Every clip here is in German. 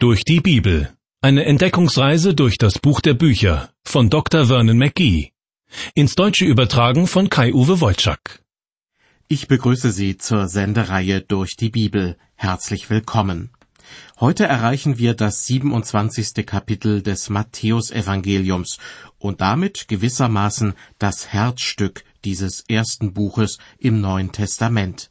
Durch die Bibel. Eine Entdeckungsreise durch das Buch der Bücher von Dr. Vernon McGee. Ins Deutsche übertragen von Kai-Uwe Wolczak. Ich begrüße Sie zur Sendereihe Durch die Bibel. Herzlich willkommen. Heute erreichen wir das 27. Kapitel des Matthäusevangeliums und damit gewissermaßen das Herzstück dieses ersten Buches im Neuen Testament.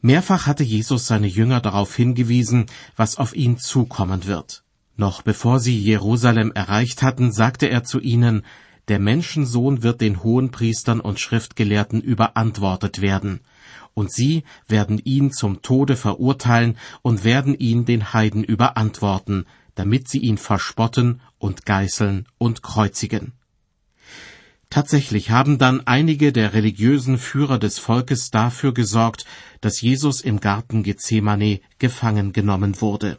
Mehrfach hatte Jesus seine Jünger darauf hingewiesen, was auf ihn zukommen wird. Noch bevor sie Jerusalem erreicht hatten, sagte er zu ihnen, der Menschensohn wird den Hohenpriestern und Schriftgelehrten überantwortet werden, und sie werden ihn zum Tode verurteilen und werden ihn den Heiden überantworten, damit sie ihn verspotten und geißeln und kreuzigen. Tatsächlich haben dann einige der religiösen Führer des Volkes dafür gesorgt, dass Jesus im Garten Gethsemane gefangen genommen wurde.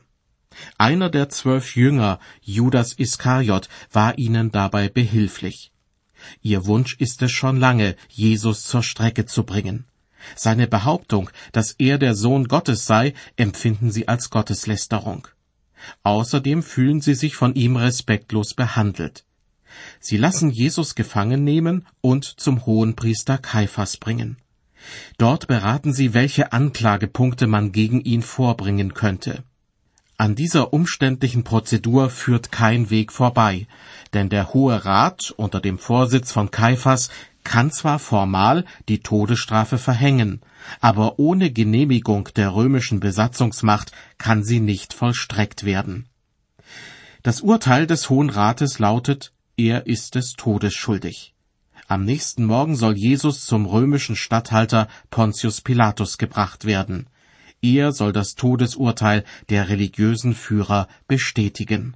Einer der zwölf Jünger, Judas Iskariot, war ihnen dabei behilflich. Ihr Wunsch ist es schon lange, Jesus zur Strecke zu bringen. Seine Behauptung, dass er der Sohn Gottes sei, empfinden sie als Gotteslästerung. Außerdem fühlen sie sich von ihm respektlos behandelt. Sie lassen Jesus gefangen nehmen und zum Hohenpriester Kaiphas bringen. Dort beraten sie, welche Anklagepunkte man gegen ihn vorbringen könnte. An dieser umständlichen Prozedur führt kein Weg vorbei, denn der Hohe Rat unter dem Vorsitz von Kaiphas kann zwar formal die Todesstrafe verhängen, aber ohne Genehmigung der römischen Besatzungsmacht kann sie nicht vollstreckt werden. Das Urteil des Hohen Rates lautet er ist des Todes schuldig. Am nächsten Morgen soll Jesus zum römischen Statthalter Pontius Pilatus gebracht werden. Er soll das Todesurteil der religiösen Führer bestätigen.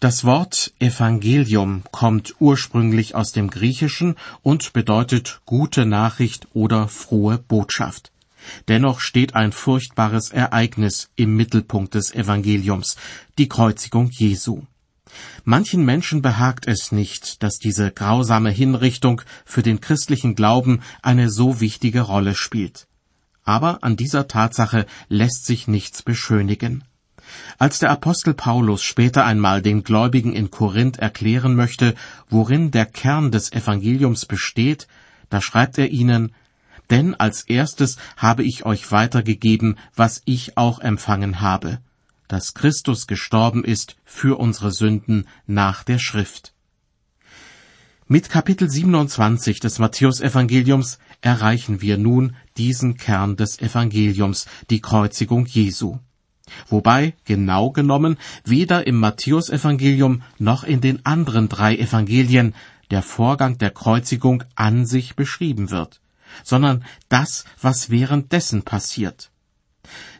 Das Wort Evangelium kommt ursprünglich aus dem Griechischen und bedeutet gute Nachricht oder frohe Botschaft. Dennoch steht ein furchtbares Ereignis im Mittelpunkt des Evangeliums, die Kreuzigung Jesu. Manchen Menschen behagt es nicht, dass diese grausame Hinrichtung für den christlichen Glauben eine so wichtige Rolle spielt. Aber an dieser Tatsache lässt sich nichts beschönigen. Als der Apostel Paulus später einmal den Gläubigen in Korinth erklären möchte, worin der Kern des Evangeliums besteht, da schreibt er ihnen, denn als erstes habe ich euch weitergegeben, was ich auch empfangen habe, dass Christus gestorben ist für unsere Sünden nach der Schrift. Mit Kapitel 27 des Matthäusevangeliums erreichen wir nun diesen Kern des Evangeliums, die Kreuzigung Jesu. Wobei, genau genommen, weder im Matthäusevangelium noch in den anderen drei Evangelien der Vorgang der Kreuzigung an sich beschrieben wird, sondern das, was währenddessen passiert.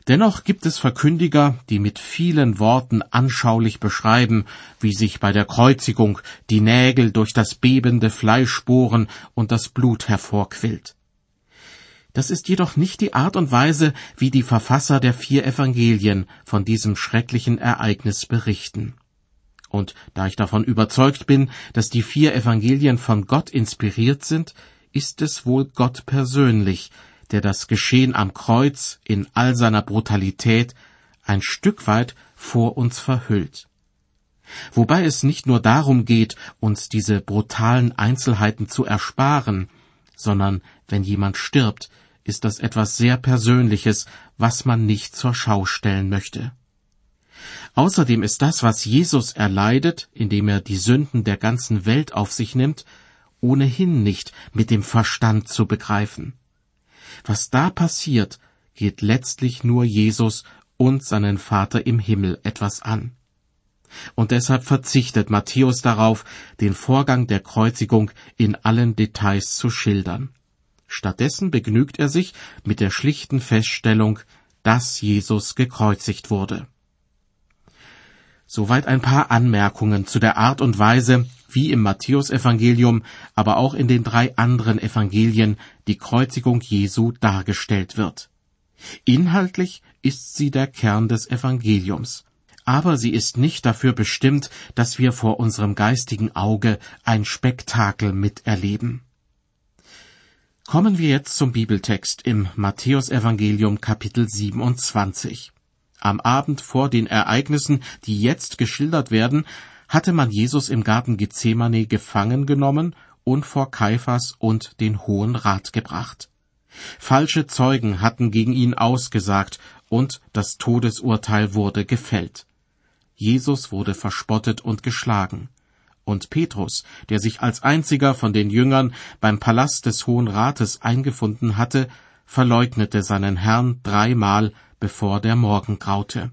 Dennoch gibt es Verkündiger, die mit vielen Worten anschaulich beschreiben, wie sich bei der Kreuzigung die Nägel durch das bebende Fleisch bohren und das Blut hervorquillt. Das ist jedoch nicht die Art und Weise, wie die Verfasser der vier Evangelien von diesem schrecklichen Ereignis berichten. Und da ich davon überzeugt bin, dass die vier Evangelien von Gott inspiriert sind, ist es wohl Gott persönlich, der das Geschehen am Kreuz in all seiner Brutalität ein Stück weit vor uns verhüllt. Wobei es nicht nur darum geht, uns diese brutalen Einzelheiten zu ersparen, sondern wenn jemand stirbt, ist das etwas sehr Persönliches, was man nicht zur Schau stellen möchte. Außerdem ist das, was Jesus erleidet, indem er die Sünden der ganzen Welt auf sich nimmt, ohnehin nicht mit dem Verstand zu begreifen. Was da passiert, geht letztlich nur Jesus und seinen Vater im Himmel etwas an. Und deshalb verzichtet Matthäus darauf, den Vorgang der Kreuzigung in allen Details zu schildern. Stattdessen begnügt er sich mit der schlichten Feststellung, dass Jesus gekreuzigt wurde. Soweit ein paar Anmerkungen zu der Art und Weise, wie im Matthäusevangelium, aber auch in den drei anderen Evangelien die Kreuzigung Jesu dargestellt wird. Inhaltlich ist sie der Kern des Evangeliums, aber sie ist nicht dafür bestimmt, dass wir vor unserem geistigen Auge ein Spektakel miterleben. Kommen wir jetzt zum Bibeltext im Matthäusevangelium Kapitel 27. Am Abend vor den Ereignissen, die jetzt geschildert werden, hatte man Jesus im Garten Gethsemane gefangen genommen und vor Kaiphas und den Hohen Rat gebracht. Falsche Zeugen hatten gegen ihn ausgesagt und das Todesurteil wurde gefällt. Jesus wurde verspottet und geschlagen. Und Petrus, der sich als einziger von den Jüngern beim Palast des Hohen Rates eingefunden hatte, verleugnete seinen Herrn dreimal, bevor der Morgen graute.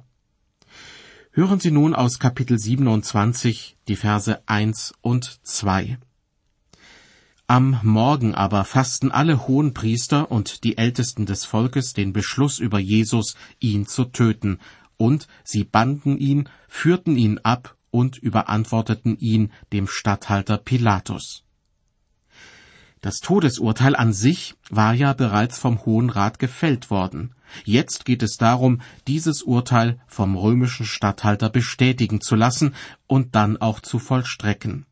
Hören Sie nun aus Kapitel 27 die Verse 1 und 2. Am Morgen aber fassten alle Hohenpriester und die Ältesten des Volkes den Beschluss über Jesus, ihn zu töten, und sie banden ihn, führten ihn ab und überantworteten ihn dem Statthalter Pilatus. Das Todesurteil an sich war ja bereits vom Hohen Rat gefällt worden. Jetzt geht es darum, dieses Urteil vom römischen Statthalter bestätigen zu lassen und dann auch zu vollstrecken.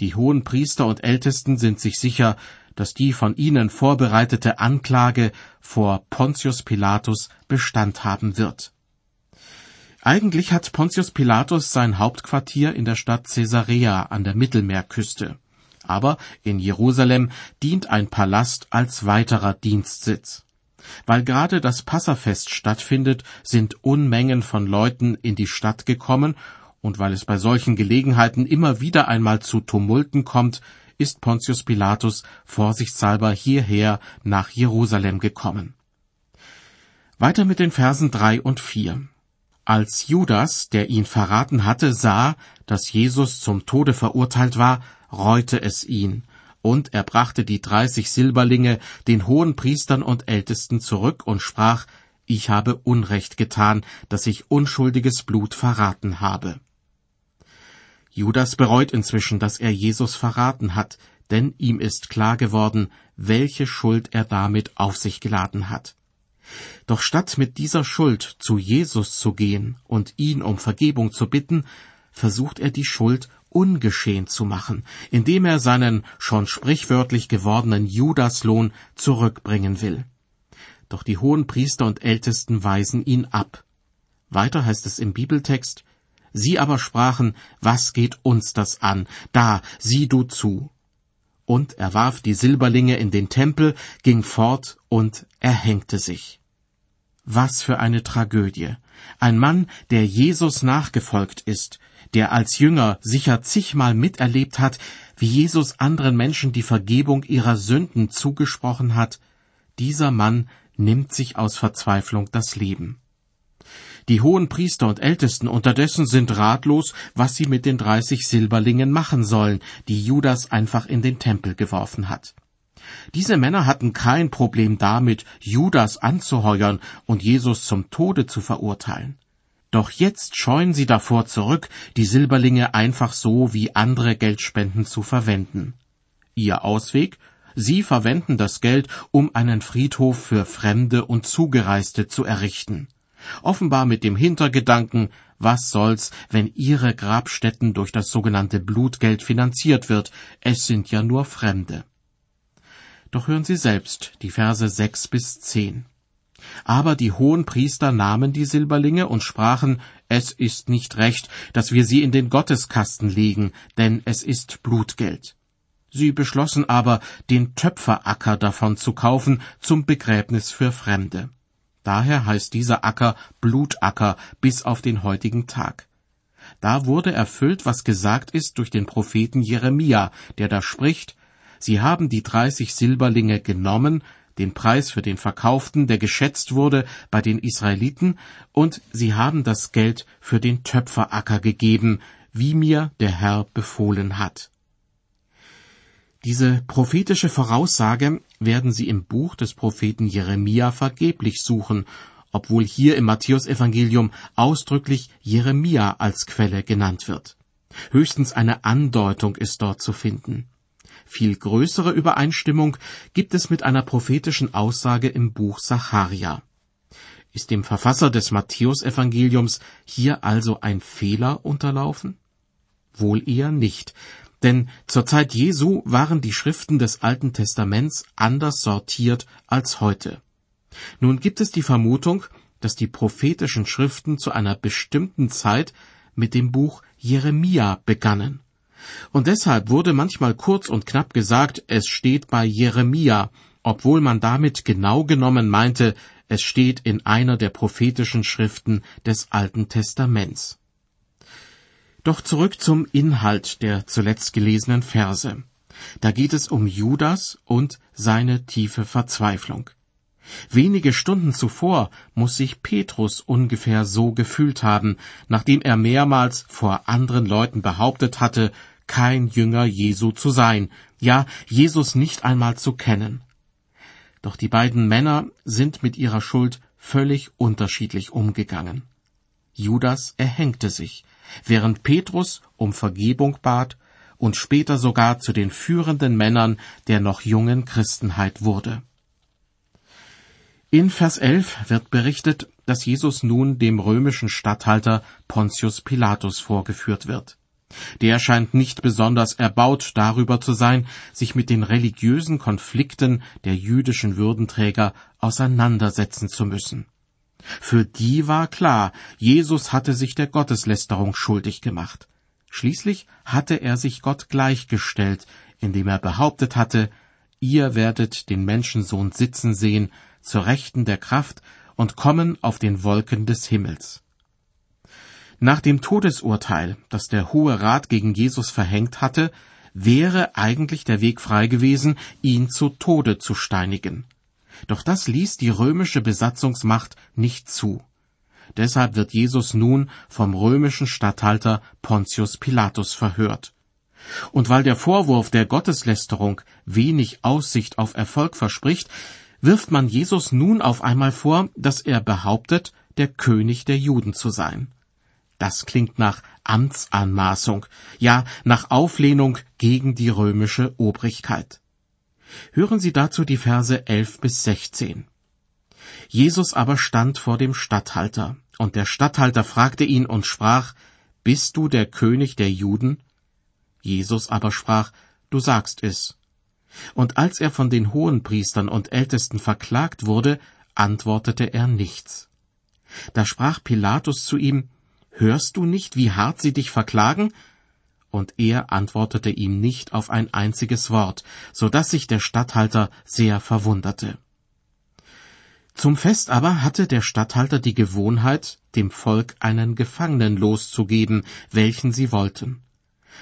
Die hohen Priester und Ältesten sind sich sicher, dass die von ihnen vorbereitete Anklage vor Pontius Pilatus Bestand haben wird. Eigentlich hat Pontius Pilatus sein Hauptquartier in der Stadt Caesarea an der Mittelmeerküste. Aber in Jerusalem dient ein Palast als weiterer Dienstsitz. Weil gerade das Passafest stattfindet, sind Unmengen von Leuten in die Stadt gekommen und weil es bei solchen Gelegenheiten immer wieder einmal zu Tumulten kommt, ist Pontius Pilatus vorsichtshalber hierher nach Jerusalem gekommen. Weiter mit den Versen drei und vier. Als Judas, der ihn verraten hatte, sah, dass Jesus zum Tode verurteilt war, reute es ihn, und er brachte die dreißig Silberlinge den hohen Priestern und Ältesten zurück und sprach, ich habe Unrecht getan, dass ich unschuldiges Blut verraten habe. Judas bereut inzwischen, dass er Jesus verraten hat, denn ihm ist klar geworden, welche Schuld er damit auf sich geladen hat. Doch statt mit dieser Schuld zu Jesus zu gehen und ihn um Vergebung zu bitten, versucht er die Schuld ungeschehen zu machen, indem er seinen schon sprichwörtlich gewordenen Judaslohn zurückbringen will. Doch die hohen Priester und Ältesten weisen ihn ab. Weiter heißt es im Bibeltext, Sie aber sprachen, was geht uns das an? Da, sieh du zu. Und er warf die Silberlinge in den Tempel, ging fort und erhängte sich. Was für eine Tragödie. Ein Mann, der Jesus nachgefolgt ist, der als Jünger sicher zigmal miterlebt hat, wie Jesus anderen Menschen die Vergebung ihrer Sünden zugesprochen hat, dieser Mann nimmt sich aus Verzweiflung das Leben. Die hohen Priester und Ältesten unterdessen sind ratlos, was sie mit den dreißig Silberlingen machen sollen, die Judas einfach in den Tempel geworfen hat. Diese Männer hatten kein Problem damit, Judas anzuheuern und Jesus zum Tode zu verurteilen. Doch jetzt scheuen sie davor zurück, die Silberlinge einfach so wie andere Geldspenden zu verwenden. Ihr Ausweg? Sie verwenden das Geld, um einen Friedhof für Fremde und Zugereiste zu errichten offenbar mit dem Hintergedanken, was soll's, wenn ihre Grabstätten durch das sogenannte Blutgeld finanziert wird, es sind ja nur Fremde. Doch hören Sie selbst die Verse sechs bis zehn. Aber die hohen Priester nahmen die Silberlinge und sprachen, es ist nicht recht, dass wir sie in den Gotteskasten legen, denn es ist Blutgeld. Sie beschlossen aber, den Töpferacker davon zu kaufen zum Begräbnis für Fremde. Daher heißt dieser Acker Blutacker bis auf den heutigen Tag. Da wurde erfüllt, was gesagt ist durch den Propheten Jeremia, der da spricht, Sie haben die dreißig Silberlinge genommen, den Preis für den Verkauften, der geschätzt wurde bei den Israeliten, und sie haben das Geld für den Töpferacker gegeben, wie mir der Herr befohlen hat. Diese prophetische Voraussage werden Sie im Buch des Propheten Jeremia vergeblich suchen, obwohl hier im Matthäusevangelium ausdrücklich Jeremia als Quelle genannt wird. Höchstens eine Andeutung ist dort zu finden. Viel größere Übereinstimmung gibt es mit einer prophetischen Aussage im Buch Sacharia. Ist dem Verfasser des Matthäusevangeliums hier also ein Fehler unterlaufen? Wohl eher nicht, denn zur Zeit Jesu waren die Schriften des Alten Testaments anders sortiert als heute. Nun gibt es die Vermutung, dass die prophetischen Schriften zu einer bestimmten Zeit mit dem Buch Jeremia begannen. Und deshalb wurde manchmal kurz und knapp gesagt, es steht bei Jeremia, obwohl man damit genau genommen meinte, es steht in einer der prophetischen Schriften des Alten Testaments. Doch zurück zum Inhalt der zuletzt gelesenen Verse. Da geht es um Judas und seine tiefe Verzweiflung. Wenige Stunden zuvor muss sich Petrus ungefähr so gefühlt haben, nachdem er mehrmals vor anderen Leuten behauptet hatte, kein Jünger Jesu zu sein, ja Jesus nicht einmal zu kennen. Doch die beiden Männer sind mit ihrer Schuld völlig unterschiedlich umgegangen. Judas erhängte sich, während Petrus um Vergebung bat und später sogar zu den führenden Männern der noch jungen Christenheit wurde. In Vers 11 wird berichtet, dass Jesus nun dem römischen Statthalter Pontius Pilatus vorgeführt wird. Der scheint nicht besonders erbaut darüber zu sein, sich mit den religiösen Konflikten der jüdischen Würdenträger auseinandersetzen zu müssen. Für die war klar, Jesus hatte sich der Gotteslästerung schuldig gemacht. Schließlich hatte er sich Gott gleichgestellt, indem er behauptet hatte, ihr werdet den Menschensohn sitzen sehen, zur Rechten der Kraft und kommen auf den Wolken des Himmels. Nach dem Todesurteil, das der Hohe Rat gegen Jesus verhängt hatte, wäre eigentlich der Weg frei gewesen, ihn zu Tode zu steinigen. Doch das ließ die römische Besatzungsmacht nicht zu. Deshalb wird Jesus nun vom römischen Statthalter Pontius Pilatus verhört. Und weil der Vorwurf der Gotteslästerung wenig Aussicht auf Erfolg verspricht, wirft man Jesus nun auf einmal vor, dass er behauptet, der König der Juden zu sein. Das klingt nach Amtsanmaßung, ja nach Auflehnung gegen die römische Obrigkeit. Hören Sie dazu die Verse 11 bis 16. Jesus aber stand vor dem Statthalter, und der Statthalter fragte ihn und sprach, Bist du der König der Juden? Jesus aber sprach, Du sagst es. Und als er von den Hohenpriestern und Ältesten verklagt wurde, antwortete er nichts. Da sprach Pilatus zu ihm, Hörst du nicht, wie hart sie dich verklagen? Und er antwortete ihm nicht auf ein einziges Wort, so dass sich der Statthalter sehr verwunderte. Zum Fest aber hatte der Statthalter die Gewohnheit, dem Volk einen Gefangenen loszugeben, welchen sie wollten.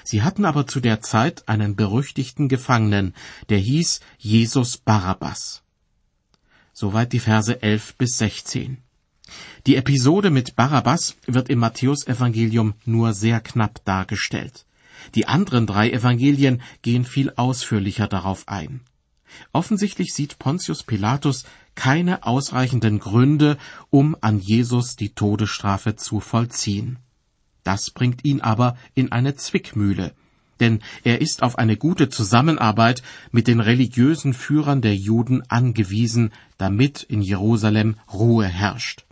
Sie hatten aber zu der Zeit einen berüchtigten Gefangenen, der hieß Jesus Barabbas. Soweit die Verse 11 bis 16. Die Episode mit Barabbas wird im Matthäusevangelium nur sehr knapp dargestellt. Die anderen drei Evangelien gehen viel ausführlicher darauf ein. Offensichtlich sieht Pontius Pilatus keine ausreichenden Gründe, um an Jesus die Todesstrafe zu vollziehen. Das bringt ihn aber in eine Zwickmühle, denn er ist auf eine gute Zusammenarbeit mit den religiösen Führern der Juden angewiesen, damit in Jerusalem Ruhe herrscht.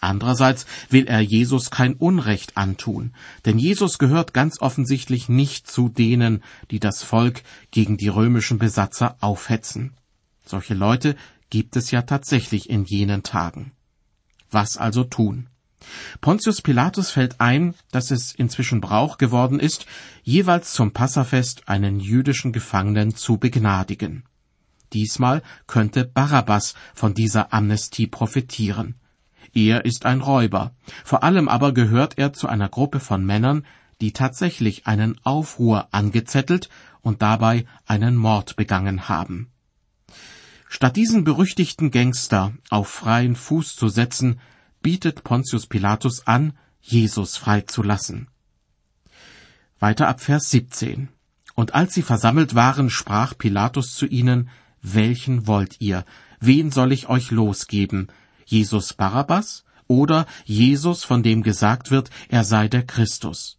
Andererseits will er Jesus kein Unrecht antun, denn Jesus gehört ganz offensichtlich nicht zu denen, die das Volk gegen die römischen Besatzer aufhetzen. Solche Leute gibt es ja tatsächlich in jenen Tagen. Was also tun? Pontius Pilatus fällt ein, dass es inzwischen Brauch geworden ist, jeweils zum Passafest einen jüdischen Gefangenen zu begnadigen. Diesmal könnte Barabbas von dieser Amnestie profitieren. Er ist ein Räuber. Vor allem aber gehört er zu einer Gruppe von Männern, die tatsächlich einen Aufruhr angezettelt und dabei einen Mord begangen haben. Statt diesen berüchtigten Gangster auf freien Fuß zu setzen, bietet Pontius Pilatus an, Jesus freizulassen. Weiter ab Vers 17. Und als sie versammelt waren, sprach Pilatus zu ihnen, Welchen wollt ihr? Wen soll ich euch losgeben? Jesus Barabbas oder Jesus, von dem gesagt wird, er sei der Christus.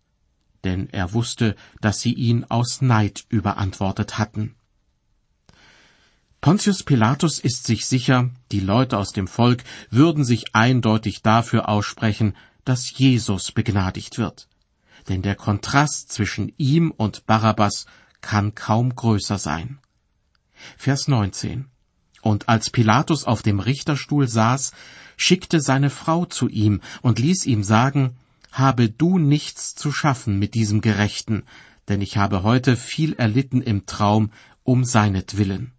Denn er wusste, dass sie ihn aus Neid überantwortet hatten. Pontius Pilatus ist sich sicher, die Leute aus dem Volk würden sich eindeutig dafür aussprechen, dass Jesus begnadigt wird. Denn der Kontrast zwischen ihm und Barabbas kann kaum größer sein. Vers 19 und als Pilatus auf dem Richterstuhl saß, schickte seine Frau zu ihm und ließ ihm sagen, habe du nichts zu schaffen mit diesem Gerechten, denn ich habe heute viel erlitten im Traum um seinetwillen.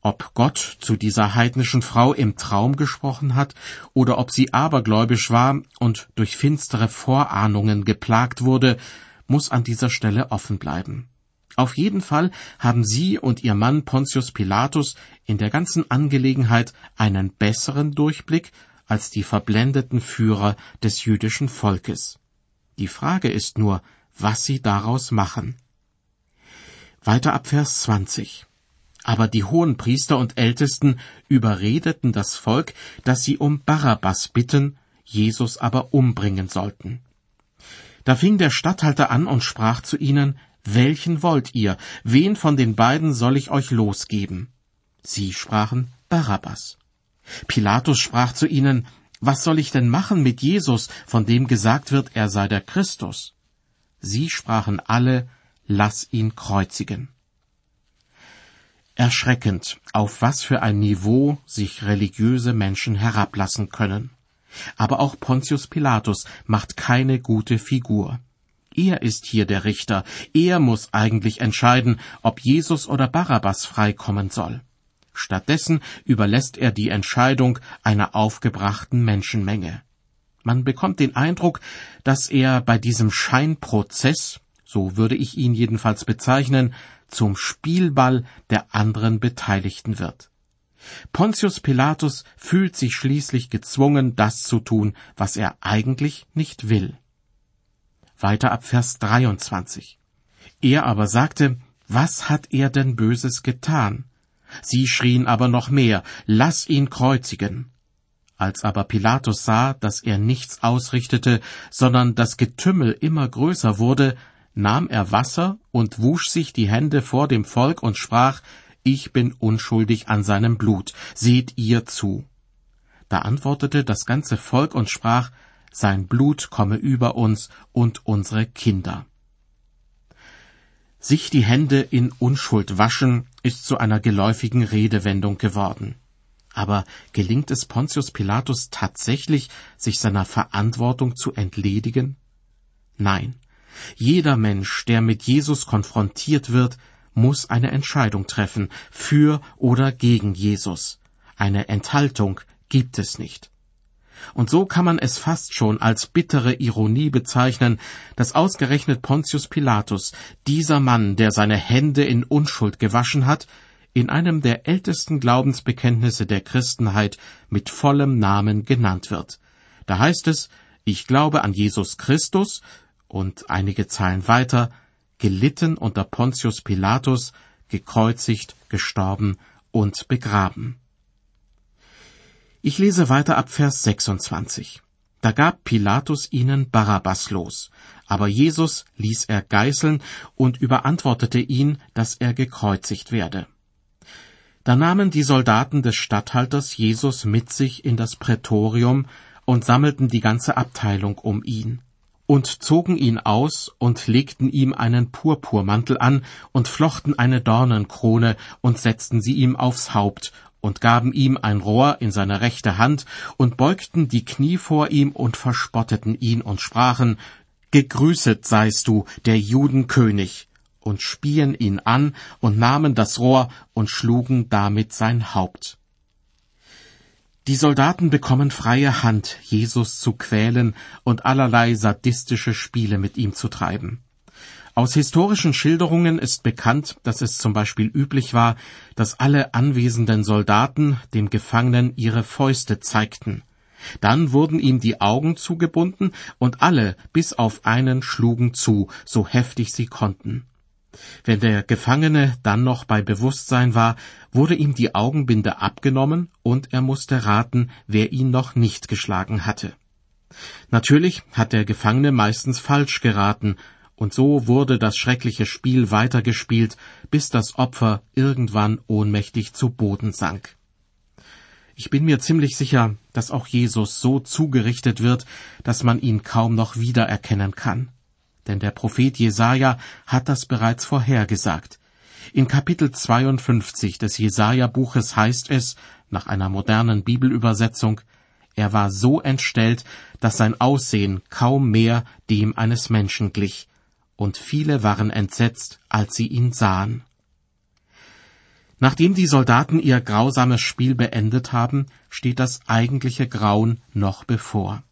Ob Gott zu dieser heidnischen Frau im Traum gesprochen hat oder ob sie abergläubisch war und durch finstere Vorahnungen geplagt wurde, muss an dieser Stelle offen bleiben. Auf jeden Fall haben sie und ihr Mann Pontius Pilatus in der ganzen Angelegenheit einen besseren Durchblick als die verblendeten Führer des jüdischen Volkes. Die Frage ist nur, was sie daraus machen. Weiter ab Vers 20. Aber die hohen Priester und Ältesten überredeten das Volk, dass sie um Barabbas bitten, Jesus aber umbringen sollten. Da fing der Statthalter an und sprach zu ihnen, Welchen wollt ihr? Wen von den beiden soll ich euch losgeben? Sie sprachen, Barabbas. Pilatus sprach zu ihnen, Was soll ich denn machen mit Jesus, von dem gesagt wird, er sei der Christus? Sie sprachen alle, Lass ihn kreuzigen. Erschreckend, auf was für ein Niveau sich religiöse Menschen herablassen können. Aber auch Pontius Pilatus macht keine gute Figur. Er ist hier der Richter, er muss eigentlich entscheiden, ob Jesus oder Barabbas freikommen soll. Stattdessen überlässt er die Entscheidung einer aufgebrachten Menschenmenge. Man bekommt den Eindruck, dass er bei diesem Scheinprozess, so würde ich ihn jedenfalls bezeichnen, zum Spielball der anderen Beteiligten wird. Pontius Pilatus fühlt sich schließlich gezwungen, das zu tun, was er eigentlich nicht will. Weiter ab Vers 23. Er aber sagte, was hat er denn Böses getan? Sie schrien aber noch mehr, lass ihn kreuzigen. Als aber Pilatus sah, dass er nichts ausrichtete, sondern das Getümmel immer größer wurde, nahm er Wasser und wusch sich die Hände vor dem Volk und sprach, Ich bin unschuldig an seinem Blut, seht ihr zu. Da antwortete das ganze Volk und sprach, Sein Blut komme über uns und unsere Kinder. Sich die Hände in Unschuld waschen ist zu einer geläufigen Redewendung geworden. Aber gelingt es Pontius Pilatus tatsächlich, sich seiner Verantwortung zu entledigen? Nein. Jeder Mensch, der mit Jesus konfrontiert wird, muss eine Entscheidung treffen, für oder gegen Jesus. Eine Enthaltung gibt es nicht. Und so kann man es fast schon als bittere Ironie bezeichnen, dass ausgerechnet Pontius Pilatus, dieser Mann, der seine Hände in Unschuld gewaschen hat, in einem der ältesten Glaubensbekenntnisse der Christenheit mit vollem Namen genannt wird. Da heißt es, ich glaube an Jesus Christus, und einige Zeilen weiter, gelitten unter Pontius Pilatus, gekreuzigt, gestorben und begraben. Ich lese weiter ab Vers 26. Da gab Pilatus ihnen Barabbas los, aber Jesus ließ er geißeln und überantwortete ihn, dass er gekreuzigt werde. Da nahmen die Soldaten des Statthalters Jesus mit sich in das Prätorium und sammelten die ganze Abteilung um ihn und zogen ihn aus und legten ihm einen Purpurmantel an und flochten eine Dornenkrone und setzten sie ihm aufs Haupt und gaben ihm ein Rohr in seine rechte Hand und beugten die Knie vor ihm und verspotteten ihn und sprachen, Gegrüßet seist du, der Judenkönig, und spien ihn an und nahmen das Rohr und schlugen damit sein Haupt. Die Soldaten bekommen freie Hand, Jesus zu quälen und allerlei sadistische Spiele mit ihm zu treiben. Aus historischen Schilderungen ist bekannt, dass es zum Beispiel üblich war, dass alle anwesenden Soldaten dem Gefangenen ihre Fäuste zeigten. Dann wurden ihm die Augen zugebunden und alle bis auf einen schlugen zu, so heftig sie konnten. Wenn der Gefangene dann noch bei Bewusstsein war, wurde ihm die Augenbinde abgenommen und er musste raten, wer ihn noch nicht geschlagen hatte. Natürlich hat der Gefangene meistens falsch geraten, und so wurde das schreckliche Spiel weitergespielt, bis das Opfer irgendwann ohnmächtig zu Boden sank. Ich bin mir ziemlich sicher, dass auch Jesus so zugerichtet wird, dass man ihn kaum noch wiedererkennen kann denn der Prophet Jesaja hat das bereits vorhergesagt. In Kapitel 52 des Jesaja-Buches heißt es, nach einer modernen Bibelübersetzung, er war so entstellt, dass sein Aussehen kaum mehr dem eines Menschen glich, und viele waren entsetzt, als sie ihn sahen. Nachdem die Soldaten ihr grausames Spiel beendet haben, steht das eigentliche Grauen noch bevor.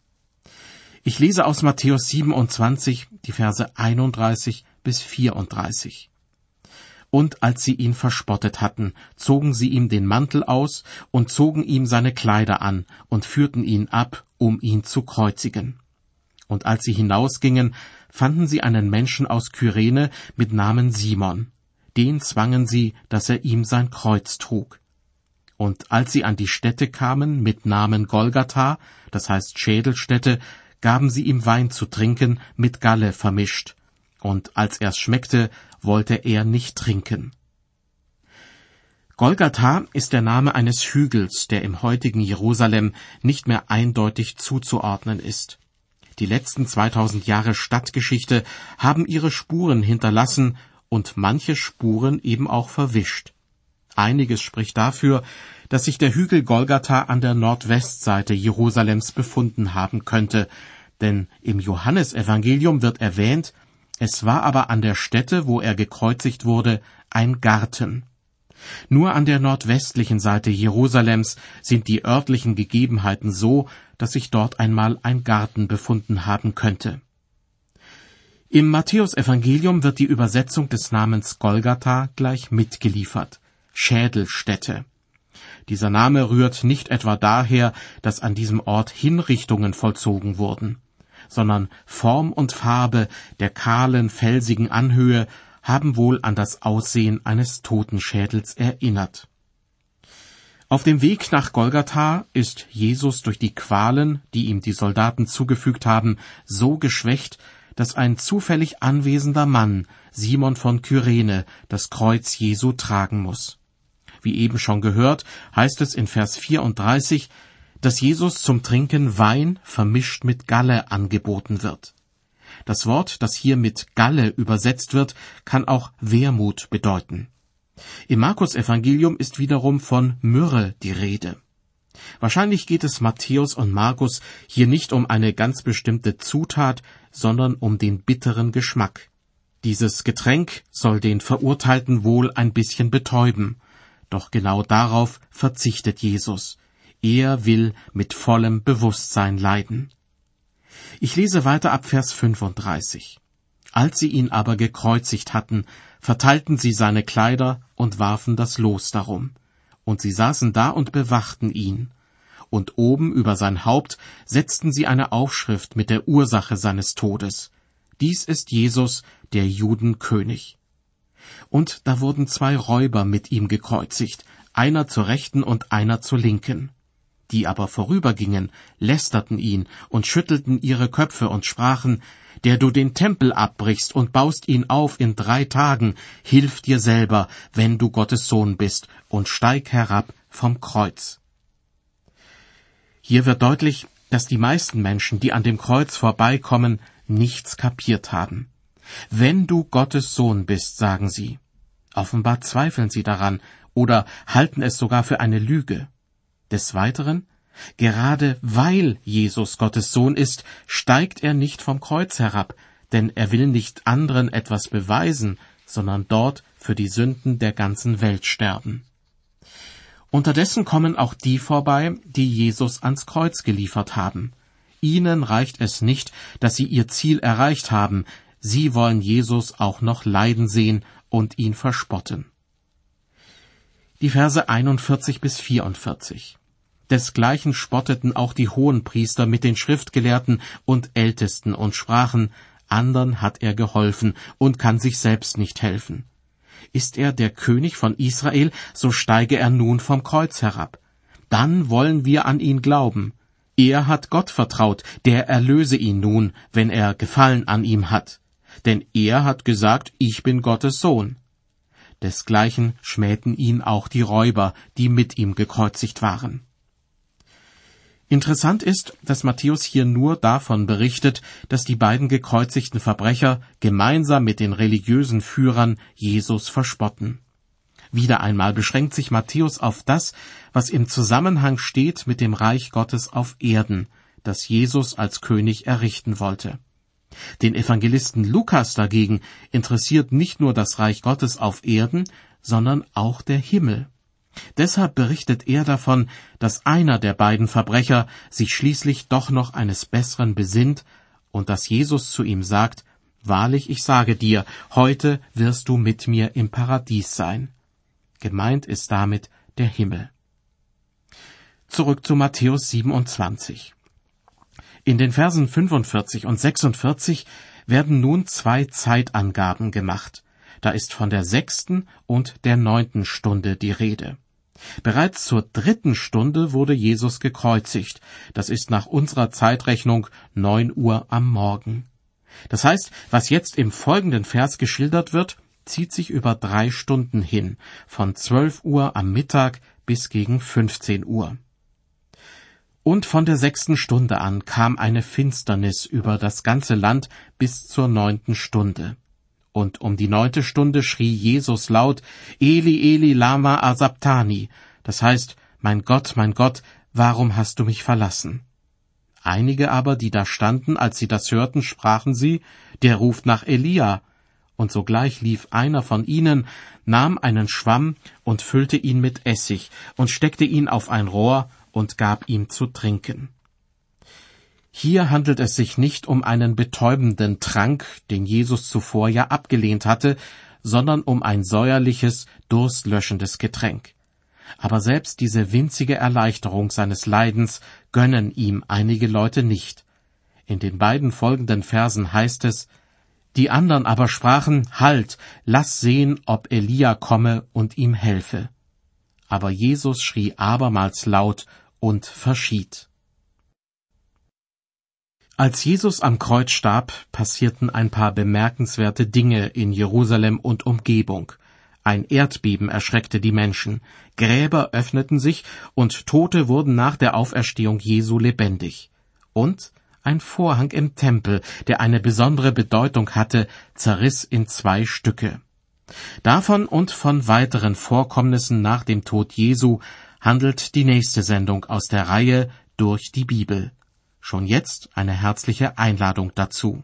Ich lese aus Matthäus 27 die Verse 31 bis 34. Und als sie ihn verspottet hatten, zogen sie ihm den Mantel aus und zogen ihm seine Kleider an und führten ihn ab, um ihn zu kreuzigen. Und als sie hinausgingen, fanden sie einen Menschen aus Kyrene mit Namen Simon. Den zwangen sie, dass er ihm sein Kreuz trug. Und als sie an die Stätte kamen mit Namen Golgatha, das heißt Schädelstätte, gaben sie ihm Wein zu trinken mit Galle vermischt. Und als er's schmeckte, wollte er nicht trinken. Golgatha ist der Name eines Hügels, der im heutigen Jerusalem nicht mehr eindeutig zuzuordnen ist. Die letzten 2000 Jahre Stadtgeschichte haben ihre Spuren hinterlassen und manche Spuren eben auch verwischt. Einiges spricht dafür, dass sich der Hügel Golgatha an der Nordwestseite Jerusalems befunden haben könnte, denn im Johannesevangelium wird erwähnt, es war aber an der Stätte, wo er gekreuzigt wurde, ein Garten. Nur an der nordwestlichen Seite Jerusalems sind die örtlichen Gegebenheiten so, dass sich dort einmal ein Garten befunden haben könnte. Im Matthäusevangelium wird die Übersetzung des Namens Golgatha gleich mitgeliefert. Schädelstätte. Dieser Name rührt nicht etwa daher, dass an diesem Ort Hinrichtungen vollzogen wurden sondern Form und Farbe der kahlen, felsigen Anhöhe haben wohl an das Aussehen eines Totenschädels erinnert. Auf dem Weg nach Golgatha ist Jesus durch die Qualen, die ihm die Soldaten zugefügt haben, so geschwächt, dass ein zufällig anwesender Mann, Simon von Kyrene, das Kreuz Jesu tragen muss. Wie eben schon gehört, heißt es in Vers 34, dass Jesus zum Trinken Wein vermischt mit Galle angeboten wird. Das Wort, das hier mit Galle übersetzt wird, kann auch Wermut bedeuten. Im Markus Evangelium ist wiederum von Myrrhe die Rede. Wahrscheinlich geht es Matthäus und Markus hier nicht um eine ganz bestimmte Zutat, sondern um den bitteren Geschmack. Dieses Getränk soll den Verurteilten wohl ein bisschen betäuben, doch genau darauf verzichtet Jesus. Er will mit vollem Bewusstsein leiden. Ich lese weiter ab Vers 35. Als sie ihn aber gekreuzigt hatten, verteilten sie seine Kleider und warfen das Los darum. Und sie saßen da und bewachten ihn. Und oben über sein Haupt setzten sie eine Aufschrift mit der Ursache seines Todes. Dies ist Jesus, der Judenkönig. Und da wurden zwei Räuber mit ihm gekreuzigt, einer zur rechten und einer zur linken. Die aber vorübergingen, lästerten ihn und schüttelten ihre Köpfe und sprachen, der du den Tempel abbrichst und baust ihn auf in drei Tagen, hilf dir selber, wenn du Gottes Sohn bist, und steig herab vom Kreuz. Hier wird deutlich, dass die meisten Menschen, die an dem Kreuz vorbeikommen, nichts kapiert haben. Wenn du Gottes Sohn bist, sagen sie. Offenbar zweifeln sie daran oder halten es sogar für eine Lüge. Des Weiteren, gerade weil Jesus Gottes Sohn ist, steigt er nicht vom Kreuz herab, denn er will nicht anderen etwas beweisen, sondern dort für die Sünden der ganzen Welt sterben. Unterdessen kommen auch die vorbei, die Jesus ans Kreuz geliefert haben. Ihnen reicht es nicht, dass sie ihr Ziel erreicht haben, sie wollen Jesus auch noch leiden sehen und ihn verspotten. Die Verse 41 bis 44. Desgleichen spotteten auch die Hohenpriester mit den Schriftgelehrten und Ältesten und sprachen, andern hat er geholfen und kann sich selbst nicht helfen. Ist er der König von Israel, so steige er nun vom Kreuz herab. Dann wollen wir an ihn glauben. Er hat Gott vertraut, der erlöse ihn nun, wenn er Gefallen an ihm hat. Denn er hat gesagt, ich bin Gottes Sohn. Desgleichen schmähten ihn auch die Räuber, die mit ihm gekreuzigt waren. Interessant ist, dass Matthäus hier nur davon berichtet, dass die beiden gekreuzigten Verbrecher gemeinsam mit den religiösen Führern Jesus verspotten. Wieder einmal beschränkt sich Matthäus auf das, was im Zusammenhang steht mit dem Reich Gottes auf Erden, das Jesus als König errichten wollte. Den Evangelisten Lukas dagegen interessiert nicht nur das Reich Gottes auf Erden, sondern auch der Himmel. Deshalb berichtet er davon, dass einer der beiden Verbrecher sich schließlich doch noch eines Besseren besinnt und dass Jesus zu ihm sagt, Wahrlich, ich sage dir, heute wirst du mit mir im Paradies sein. Gemeint ist damit der Himmel. Zurück zu Matthäus 27. In den Versen 45 und 46 werden nun zwei Zeitangaben gemacht. Da ist von der sechsten und der neunten Stunde die Rede. Bereits zur dritten Stunde wurde Jesus gekreuzigt. Das ist nach unserer Zeitrechnung neun Uhr am Morgen. Das heißt, was jetzt im folgenden Vers geschildert wird, zieht sich über drei Stunden hin, von zwölf Uhr am Mittag bis gegen fünfzehn Uhr. Und von der sechsten Stunde an kam eine Finsternis über das ganze Land bis zur neunten Stunde. Und um die neunte Stunde schrie Jesus laut, Eli, Eli, lama asabtani, das heißt, mein Gott, mein Gott, warum hast du mich verlassen? Einige aber, die da standen, als sie das hörten, sprachen sie, der ruft nach Elia. Und sogleich lief einer von ihnen, nahm einen Schwamm und füllte ihn mit Essig und steckte ihn auf ein Rohr und gab ihm zu trinken. Hier handelt es sich nicht um einen betäubenden Trank, den Jesus zuvor ja abgelehnt hatte, sondern um ein säuerliches, durstlöschendes Getränk. Aber selbst diese winzige Erleichterung seines Leidens gönnen ihm einige Leute nicht. In den beiden folgenden Versen heißt es, die anderen aber sprachen, Halt, lass sehen, ob Elia komme und ihm helfe. Aber Jesus schrie abermals laut und verschied. Als Jesus am Kreuz starb, passierten ein paar bemerkenswerte Dinge in Jerusalem und Umgebung. Ein Erdbeben erschreckte die Menschen, Gräber öffneten sich und Tote wurden nach der Auferstehung Jesu lebendig. Und ein Vorhang im Tempel, der eine besondere Bedeutung hatte, zerriss in zwei Stücke. Davon und von weiteren Vorkommnissen nach dem Tod Jesu handelt die nächste Sendung aus der Reihe durch die Bibel. Schon jetzt eine herzliche Einladung dazu.